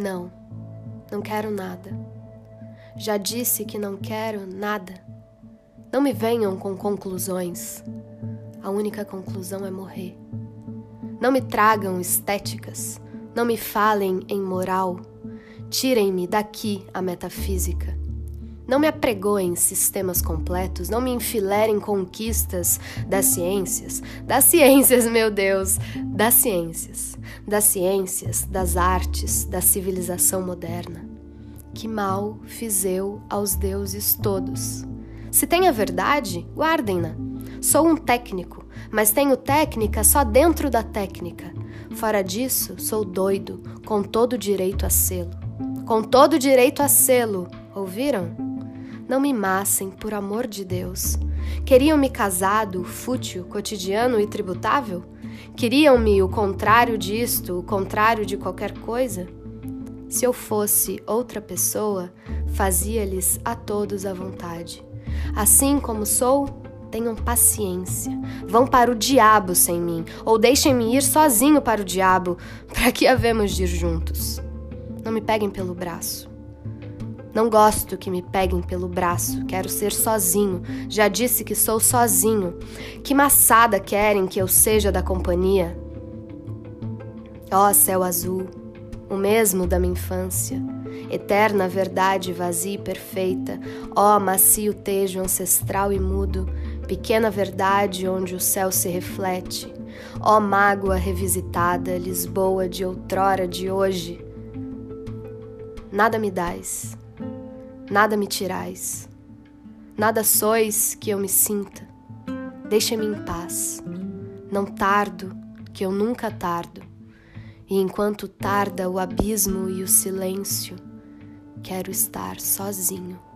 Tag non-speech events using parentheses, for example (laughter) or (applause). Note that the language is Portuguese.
Não, não quero nada. Já disse que não quero nada. Não me venham com conclusões. A única conclusão é morrer. Não me tragam estéticas. Não me falem em moral. Tirem-me daqui a metafísica. Não me apregoem sistemas completos, não me enfilerem conquistas das ciências, das ciências, meu Deus, das ciências, das ciências, das artes, da civilização moderna. Que mal fiz eu aos deuses todos? Se tem a verdade, guardem-na. Sou um técnico, mas tenho técnica só dentro da técnica. Fora disso, sou doido, com todo direito a selo. Com todo direito a selo, ouviram? Não me massem, por amor de Deus. Queriam-me casado, fútil, cotidiano e tributável? Queriam-me o contrário disto, o contrário de qualquer coisa? Se eu fosse outra pessoa, fazia-lhes a todos a vontade. Assim como sou, tenham paciência. Vão para o diabo sem mim, ou deixem-me ir sozinho para o diabo, (laughs) para que havemos de ir juntos. Não me peguem pelo braço. Não gosto que me peguem pelo braço, quero ser sozinho. Já disse que sou sozinho. Que maçada querem que eu seja da companhia? Ó oh, céu azul, o mesmo da minha infância, eterna verdade vazia e perfeita, ó oh, macio tejo ancestral e mudo, pequena verdade onde o céu se reflete, ó oh, mágoa revisitada, Lisboa de outrora de hoje. Nada me dás, nada me tirais. Nada sois que eu me sinta. Deixa-me em paz. Não tardo, que eu nunca tardo. E enquanto tarda o abismo e o silêncio, quero estar sozinho.